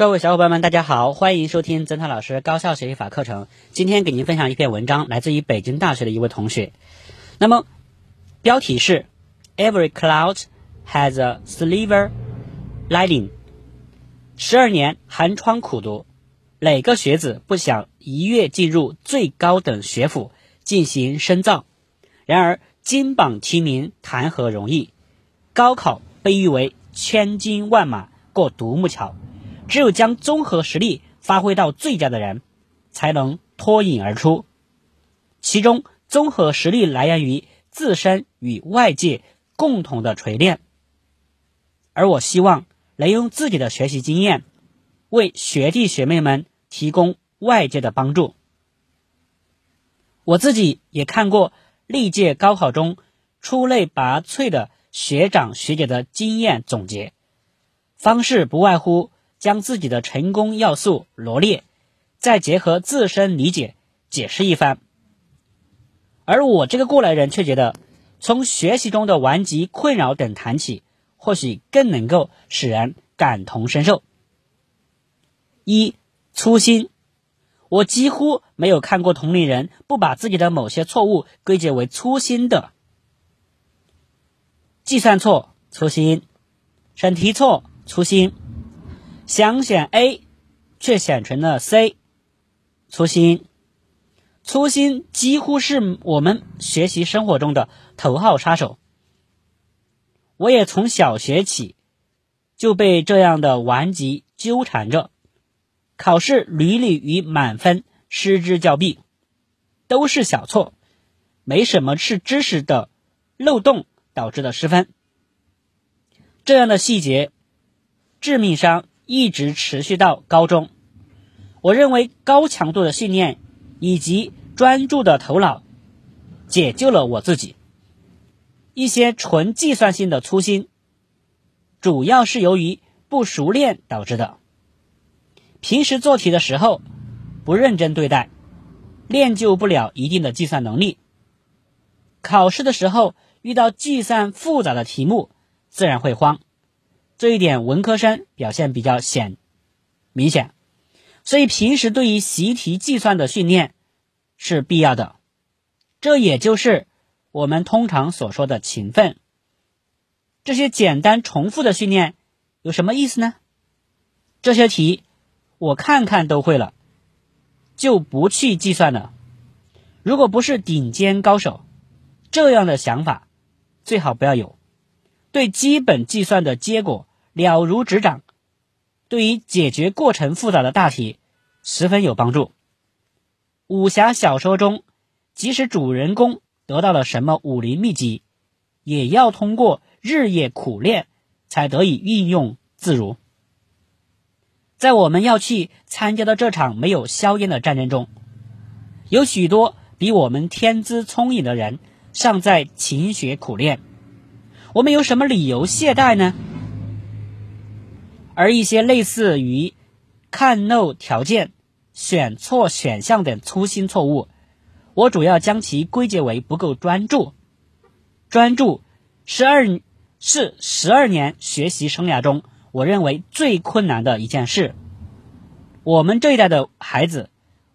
各位小伙伴们，大家好，欢迎收听曾涛老师高效学习法课程。今天给您分享一篇文章，来自于北京大学的一位同学。那么，标题是 “Every cloud has a silver lining”。十二年寒窗苦读，哪个学子不想一跃进入最高等学府进行深造？然而，金榜题名谈何容易？高考被誉为千军万马过独木桥。只有将综合实力发挥到最佳的人，才能脱颖而出。其中，综合实力来源于自身与外界共同的锤炼。而我希望能用自己的学习经验，为学弟学妹们提供外界的帮助。我自己也看过历届高考中出类拔萃的学长学姐的经验总结，方式不外乎。将自己的成功要素罗列，再结合自身理解解释一番。而我这个过来人却觉得，从学习中的顽疾困扰等谈起，或许更能够使人感同身受。一粗心，我几乎没有看过同龄人不把自己的某些错误归结为粗心的。计算错，粗心；审题错，粗心。想选 A，却选成了 C，粗心。粗心几乎是我们学习生活中的头号杀手。我也从小学起就被这样的顽疾纠缠着，考试屡屡与满分失之交臂，都是小错，没什么是知识的漏洞导致的失分。这样的细节，致命伤。一直持续到高中，我认为高强度的训练以及专注的头脑解救了我自己。一些纯计算性的粗心，主要是由于不熟练导致的。平时做题的时候不认真对待，练就不了一定的计算能力。考试的时候遇到计算复杂的题目，自然会慌。这一点文科生表现比较显明显，所以平时对于习题计算的训练是必要的。这也就是我们通常所说的勤奋。这些简单重复的训练有什么意思呢？这些题我看看都会了，就不去计算了。如果不是顶尖高手，这样的想法最好不要有。对基本计算的结果。了如指掌，对于解决过程复杂的大题十分有帮助。武侠小说中，即使主人公得到了什么武林秘籍，也要通过日夜苦练才得以运用自如。在我们要去参加的这场没有硝烟的战争中，有许多比我们天资聪颖的人尚在勤学苦练，我们有什么理由懈怠呢？而一些类似于看漏条件、选错选项等粗心错误，我主要将其归结为不够专注。专注十二是十二年学习生涯中我认为最困难的一件事。我们这一代的孩子，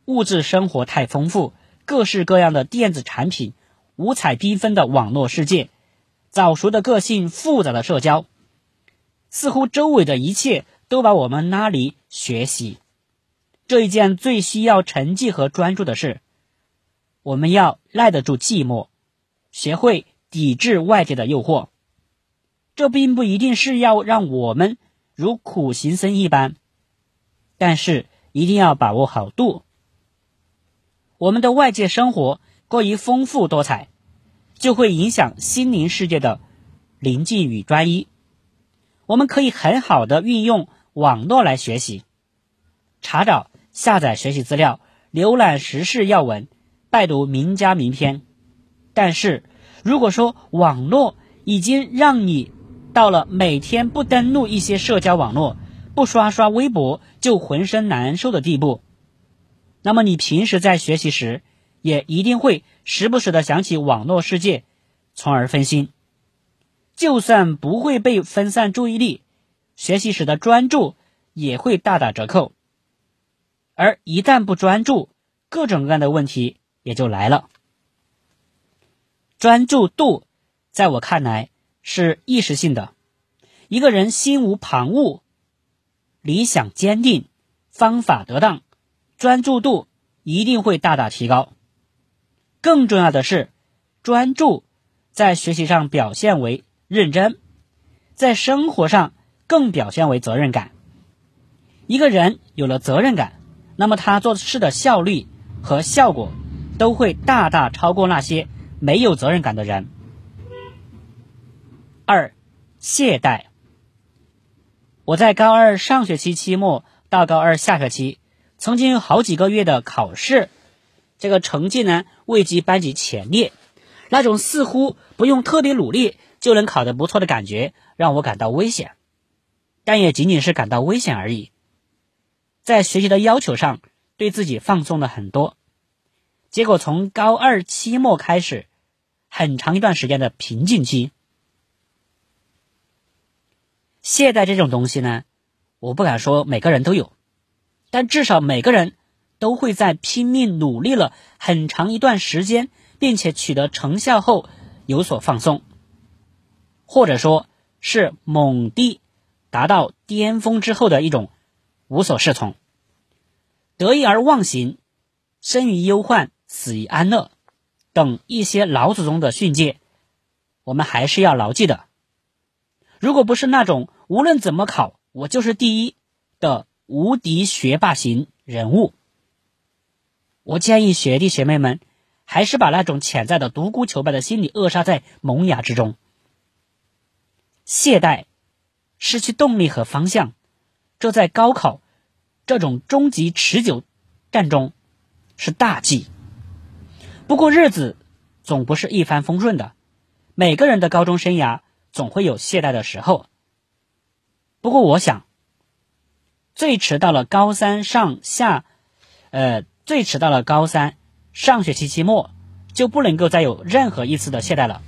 物质生活太丰富，各式各样的电子产品，五彩缤纷的网络世界，早熟的个性，复杂的社交。似乎周围的一切都把我们拉离学习这一件最需要沉寂和专注的事。我们要耐得住寂寞，学会抵制外界的诱惑。这并不一定是要让我们如苦行僧一般，但是一定要把握好度。我们的外界生活过于丰富多彩，就会影响心灵世界的宁静与专一。我们可以很好的运用网络来学习，查找、下载学习资料，浏览时事要闻，拜读名家名篇。但是，如果说网络已经让你到了每天不登录一些社交网络、不刷刷微博就浑身难受的地步，那么你平时在学习时，也一定会时不时的想起网络世界，从而分心。就算不会被分散注意力，学习时的专注也会大打折扣。而一旦不专注，各种各样的问题也就来了。专注度，在我看来是意识性的。一个人心无旁骛，理想坚定，方法得当，专注度一定会大大提高。更重要的是，专注在学习上表现为认真，在生活上更表现为责任感。一个人有了责任感，那么他做事的效率和效果都会大大超过那些没有责任感的人。二，懈怠。我在高二上学期期末到高二下学期，曾经有好几个月的考试。这个成绩呢位居班级前列，那种似乎不用特别努力就能考得不错的感觉，让我感到危险。但也仅仅是感到危险而已。在学习的要求上，对自己放松了很多。结果从高二期末开始，很长一段时间的瓶颈期。懈怠这种东西呢，我不敢说每个人都有，但至少每个人。都会在拼命努力了很长一段时间，并且取得成效后有所放松，或者说是猛地达到巅峰之后的一种无所适从。得意而忘形，生于忧患，死于安乐等一些老祖宗的训诫，我们还是要牢记的。如果不是那种无论怎么考我就是第一的无敌学霸型人物。我建议学弟学妹们，还是把那种潜在的独孤求败的心理扼杀在萌芽之中。懈怠、失去动力和方向，这在高考这种终极持久战中是大忌。不过日子总不是一帆风顺的，每个人的高中生涯总会有懈怠的时候。不过我想，最迟到了高三上下，呃。最迟到了高三上学期期末，就不能够再有任何一次的懈怠了。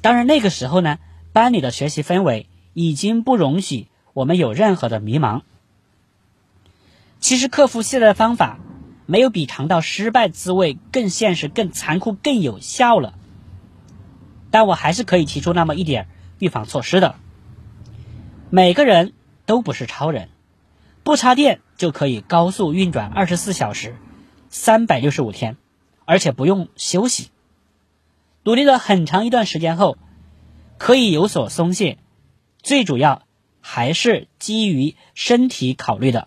当然，那个时候呢，班里的学习氛围已经不容许我们有任何的迷茫。其实，克服懈怠的方法，没有比尝到失败滋味更现实、更残酷、更有效了。但我还是可以提出那么一点预防措施的。每个人都不是超人。不插电就可以高速运转二十四小时、三百六十五天，而且不用休息。努力了很长一段时间后，可以有所松懈。最主要还是基于身体考虑的。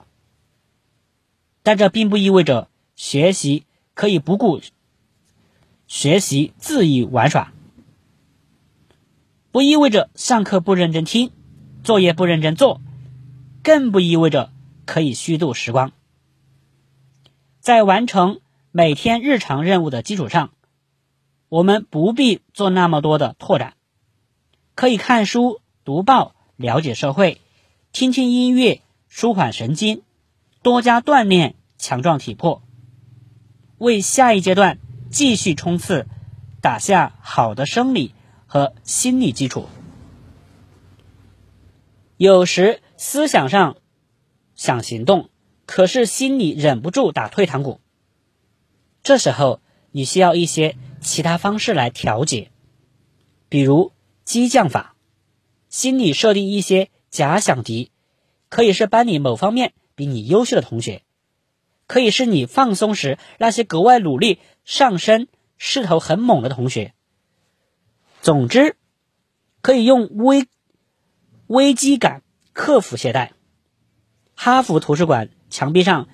但这并不意味着学习可以不顾学习恣意玩耍，不意味着上课不认真听，作业不认真做，更不意味着。可以虚度时光，在完成每天日常任务的基础上，我们不必做那么多的拓展，可以看书、读报、了解社会，听听音乐，舒缓神经，多加锻炼，强壮体魄，为下一阶段继续冲刺打下好的生理和心理基础。有时思想上。想行动，可是心里忍不住打退堂鼓。这时候，你需要一些其他方式来调节，比如激将法，心里设定一些假想敌，可以是班里某方面比你优秀的同学，可以是你放松时那些格外努力、上升势头很猛的同学。总之，可以用危危机感克服懈怠。哈佛图书馆墙壁上，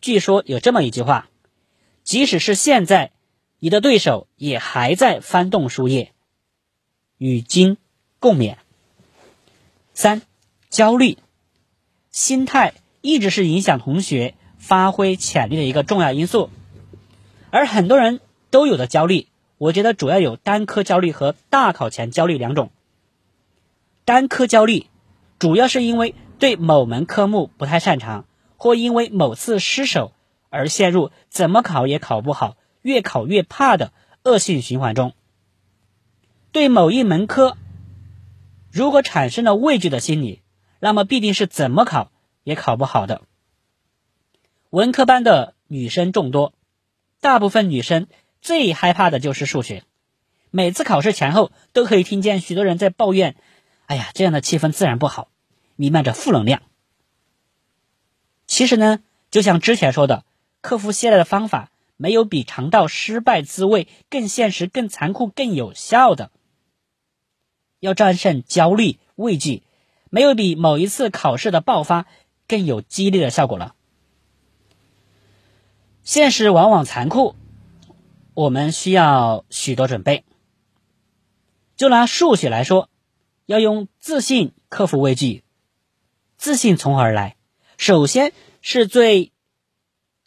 据说有这么一句话：“即使是现在，你的对手也还在翻动书页。”与今共勉。三、焦虑心态一直是影响同学发挥潜力的一个重要因素，而很多人都有的焦虑，我觉得主要有单科焦虑和大考前焦虑两种。单科焦虑主要是因为。对某门科目不太擅长，或因为某次失手而陷入怎么考也考不好、越考越怕的恶性循环中。对某一门科，如果产生了畏惧的心理，那么必定是怎么考也考不好的。文科班的女生众多，大部分女生最害怕的就是数学。每次考试前后，都可以听见许多人在抱怨：“哎呀，这样的气氛自然不好，弥漫着负能量。”其实呢，就像之前说的，克服懈怠的方法。没有比尝到失败滋味更现实、更残酷、更有效的。要战胜焦虑、畏惧，没有比某一次考试的爆发更有激励的效果了。现实往往残酷，我们需要许多准备。就拿数学来说，要用自信克服畏惧。自信从何而来？首先是最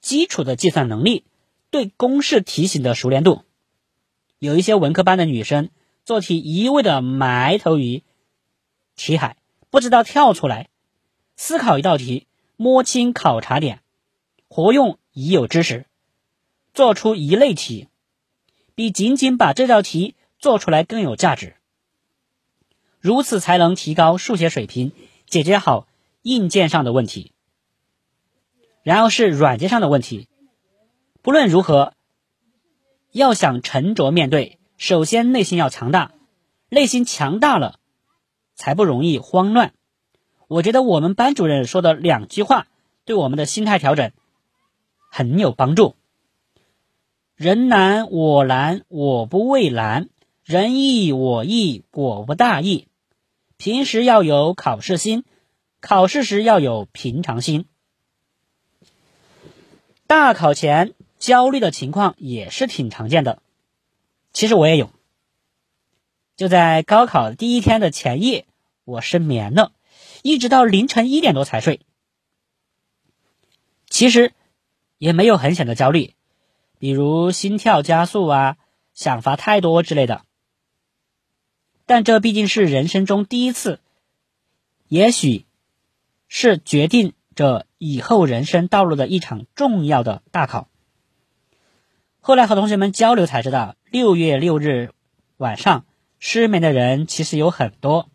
基础的计算能力。对公式题型的熟练度，有一些文科班的女生做题一味的埋头于题海，不知道跳出来思考一道题，摸清考察点，活用已有知识，做出一类题，比仅仅把这道题做出来更有价值。如此才能提高数学水平，解决好硬件上的问题。然后是软件上的问题。不论如何，要想沉着面对，首先内心要强大。内心强大了，才不容易慌乱。我觉得我们班主任说的两句话，对我们的心态调整很有帮助。人难我难，我不畏难；人易我易，我不大意。平时要有考试心，考试时要有平常心。大考前。焦虑的情况也是挺常见的，其实我也有。就在高考第一天的前夜，我失眠了，一直到凌晨一点多才睡。其实也没有很显的焦虑，比如心跳加速啊、想法太多之类的。但这毕竟是人生中第一次，也许是决定着以后人生道路的一场重要的大考。后来和同学们交流才知道，六月六日晚上失眠的人其实有很多。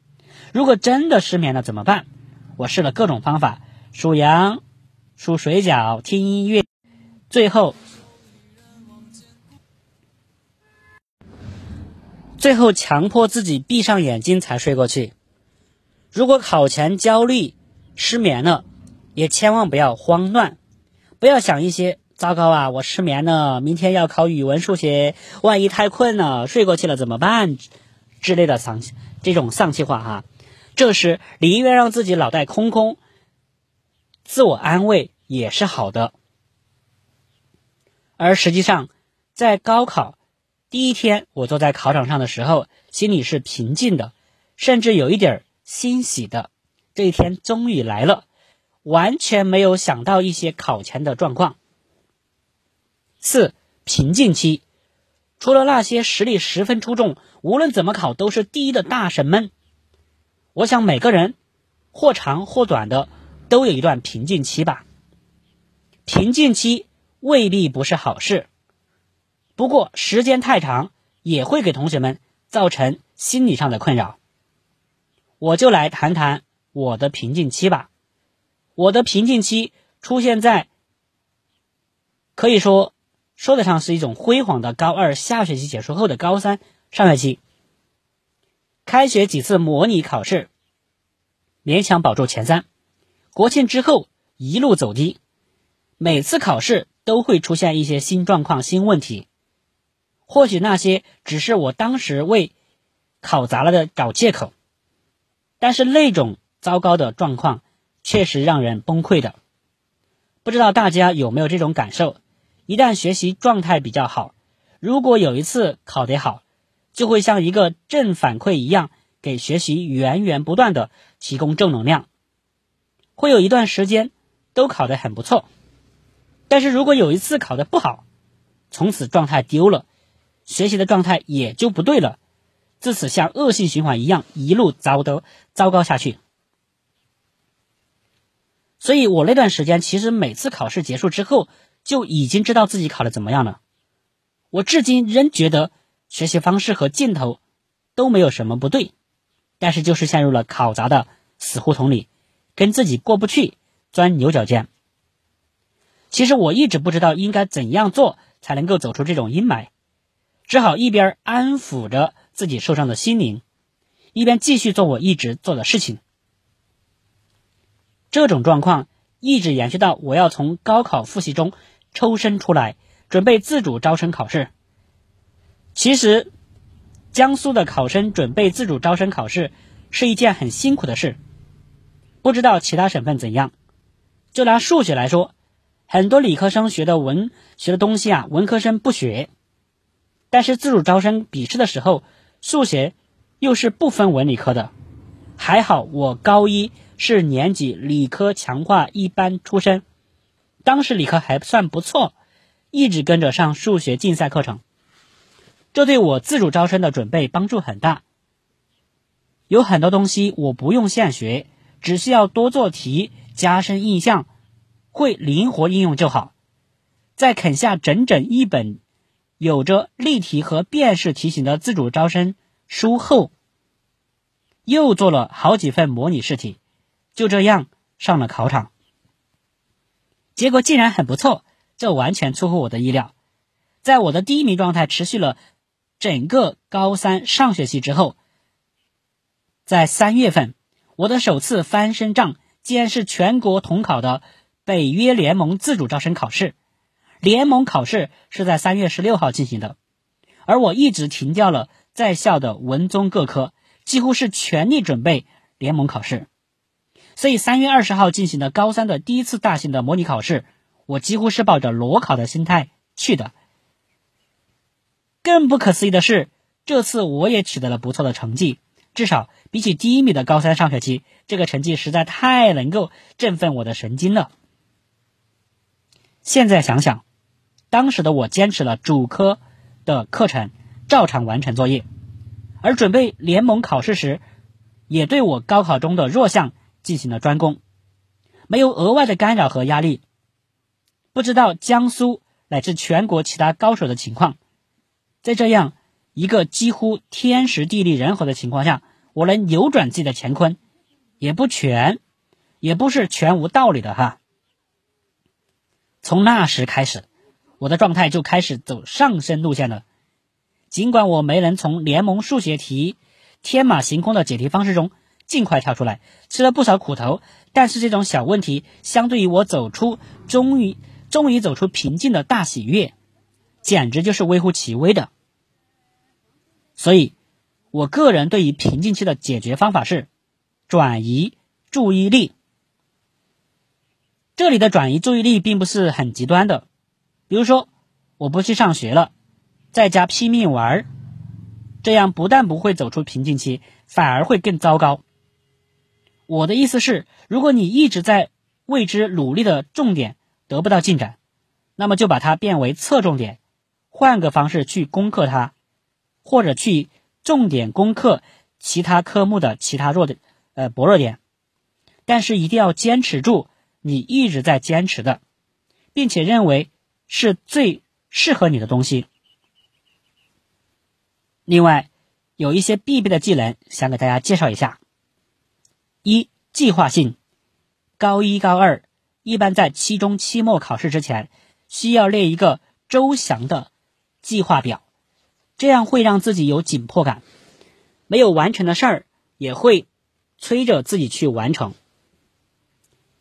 如果真的失眠了怎么办？我试了各种方法，数羊、数水饺、听音乐，最后最后强迫自己闭上眼睛才睡过去。如果考前焦虑、失眠了，也千万不要慌乱，不要想一些。糟糕啊！我失眠了，明天要考语文、数学，万一太困了睡过去了怎么办？之类的丧这种丧气话哈。这时宁愿让自己脑袋空空，自我安慰也是好的。而实际上，在高考第一天，我坐在考场上的时候，心里是平静的，甚至有一点欣喜的。这一天终于来了，完全没有想到一些考前的状况。四平静期，除了那些实力十分出众、无论怎么考都是第一的大神们，我想每个人或长或短的都有一段平静期吧。平静期未必不是好事，不过时间太长也会给同学们造成心理上的困扰。我就来谈谈我的平静期吧。我的平静期出现在，可以说。说得上是一种辉煌的高二下学期结束后的高三上学期，开学几次模拟考试，勉强保住前三。国庆之后一路走低，每次考试都会出现一些新状况、新问题。或许那些只是我当时为考砸了的找借口，但是那种糟糕的状况确实让人崩溃的。不知道大家有没有这种感受？一旦学习状态比较好，如果有一次考得好，就会像一个正反馈一样，给学习源源不断的提供正能量。会有一段时间都考得很不错，但是如果有一次考得不好，从此状态丢了，学习的状态也就不对了，自此像恶性循环一样一路糟的糟糕下去。所以我那段时间其实每次考试结束之后。就已经知道自己考的怎么样了。我至今仍觉得学习方式和劲头都没有什么不对，但是就是陷入了考砸的死胡同里，跟自己过不去，钻牛角尖。其实我一直不知道应该怎样做才能够走出这种阴霾，只好一边安抚着自己受伤的心灵，一边继续做我一直做的事情。这种状况一直延续到我要从高考复习中抽身出来，准备自主招生考试。其实，江苏的考生准备自主招生考试是一件很辛苦的事，不知道其他省份怎样。就拿数学来说。很多理科生学的文学的东西啊，文科生不学。但是自主招生笔试的时候，数学又是不分文理科的。还好我高一是年级理科强化一班出身，当时理科还算不错，一直跟着上数学竞赛课程，这对我自主招生的准备帮助很大。有很多东西我不用现学，只需要多做题，加深印象。会灵活应用就好。在啃下整整一本有着例题和辨识题型的自主招生书后，又做了好几份模拟试题，就这样上了考场。结果竟然很不错，这完全出乎我的意料。在我的第一名状态持续了整个高三上学期之后，在三月份，我的首次翻身仗竟然是全国统考的。北约联盟自主招生考试，联盟考试是在三月十六号进行的，而我一直停掉了在校的文综各科，几乎是全力准备联盟考试。所以三月二十号进行的高三的第一次大型的模拟考试，我几乎是抱着裸考的心态去的。更不可思议的是，这次我也取得了不错的成绩，至少比起低迷的高三上学期，这个成绩实在太能够振奋我的神经了。现在想想，当时的我坚持了主科的课程，照常完成作业，而准备联盟考试时，也对我高考中的弱项进行了专攻，没有额外的干扰和压力。不知道江苏乃至全国其他高手的情况，在这样一个几乎天时地利人和的情况下，我能扭转自己的乾坤，也不全，也不是全无道理的哈。从那时开始，我的状态就开始走上升路线了。尽管我没能从联盟数学题天马行空的解题方式中尽快跳出来，吃了不少苦头，但是这种小问题相对于我走出终于终于走出平静的大喜悦，简直就是微乎其微的。所以，我个人对于瓶颈期的解决方法是转移注意力。这里的转移注意力并不是很极端的，比如说我不去上学了，在家拼命玩，这样不但不会走出瓶颈期，反而会更糟糕。我的意思是，如果你一直在为之努力的重点得不到进展，那么就把它变为侧重点，换个方式去攻克它，或者去重点攻克其他科目的其他弱点，呃薄弱点，但是一定要坚持住。你一直在坚持的，并且认为是最适合你的东西。另外，有一些必备的技能想给大家介绍一下：一、计划性。高一、高二一般在期中、期末考试之前，需要列一个周详的计划表，这样会让自己有紧迫感，没有完成的事儿也会催着自己去完成。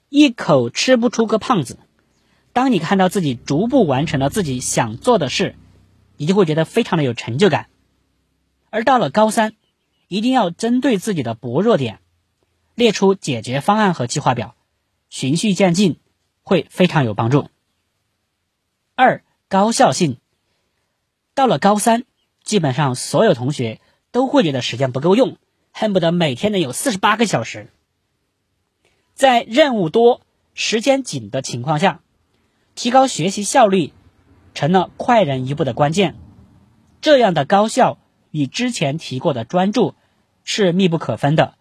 一口吃不出个胖子。当你看到自己逐步完成了自己想做的事，你就会觉得非常的有成就感。而到了高三，一定要针对自己的薄弱点，列出解决方案和计划表，循序渐进，会非常有帮助。二、高效性。到了高三，基本上所有同学都会觉得时间不够用，恨不得每天能有四十八个小时。在任务多、时间紧的情况下，提高学习效率成了快人一步的关键。这样的高效与之前提过的专注是密不可分的。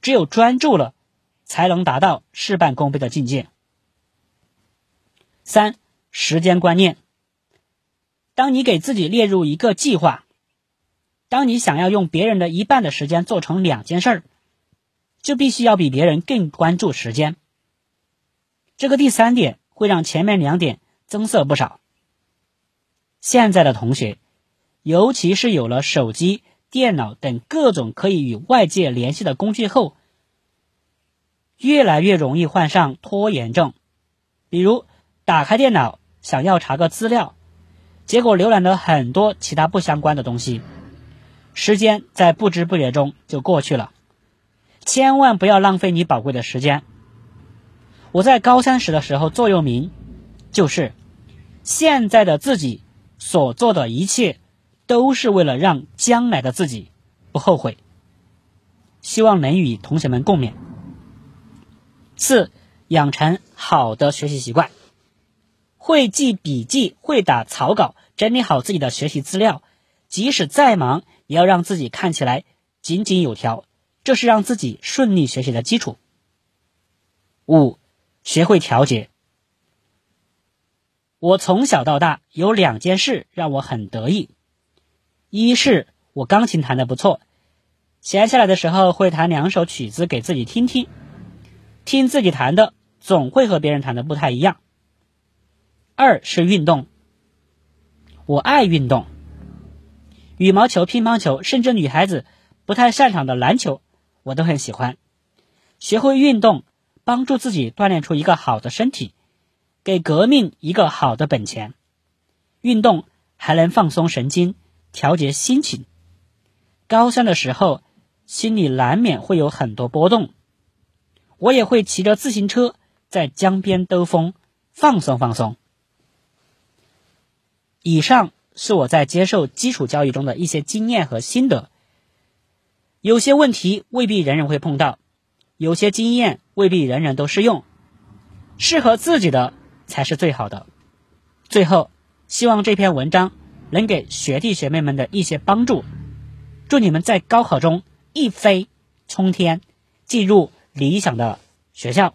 只有专注了，才能达到事半功倍的境界。三、时间观念。当你给自己列入一个计划，当你想要用别人的一半的时间做成两件事儿。就必须要比别人更关注时间。这个第三点会让前面两点增色不少。现在的同学，尤其是有了手机、电脑等各种可以与外界联系的工具后，越来越容易患上拖延症。比如，打开电脑想要查个资料，结果浏览了很多其他不相关的东西，时间在不知不觉中就过去了。千万不要浪费你宝贵的时间。我在高三时的时候座右铭就是：现在的自己。所做的一切都是为了让将来的自己不后悔。希望能与同学们共勉。四、养成好的学习习惯，会记笔记，会打草稿，整理好自己的学习资料，即使再忙，也要让自己看起来井井有条，这是让自己顺利学习的基础。五、学会调节。我从小到大有两件事让我很得意，一是我钢琴弹得不错，闲下来的时候会弹两首曲子给自己听听，听自己弹的总会和别人弹的不太一样。二是运动，我爱运动，羽毛球、乒乓球，甚至女孩子不太擅长的篮球，我都很喜欢。学会运动，帮助自己锻炼出一个好的身体。给革命一个好的本钱，运动还能放松神经，调节心情。高三的时候，心里难免会有很多波动，我也会骑着自行车在江边兜风，放松放松。以上是我在接受基础教育中的一些经验和心得。有些问题未必人人会碰到，有些经验未必人人都适用，适合自己的。才是最好的。最后，希望这篇文章能给学弟学妹们的一些帮助。祝你们在高考中一飞冲天，进入理想的学校。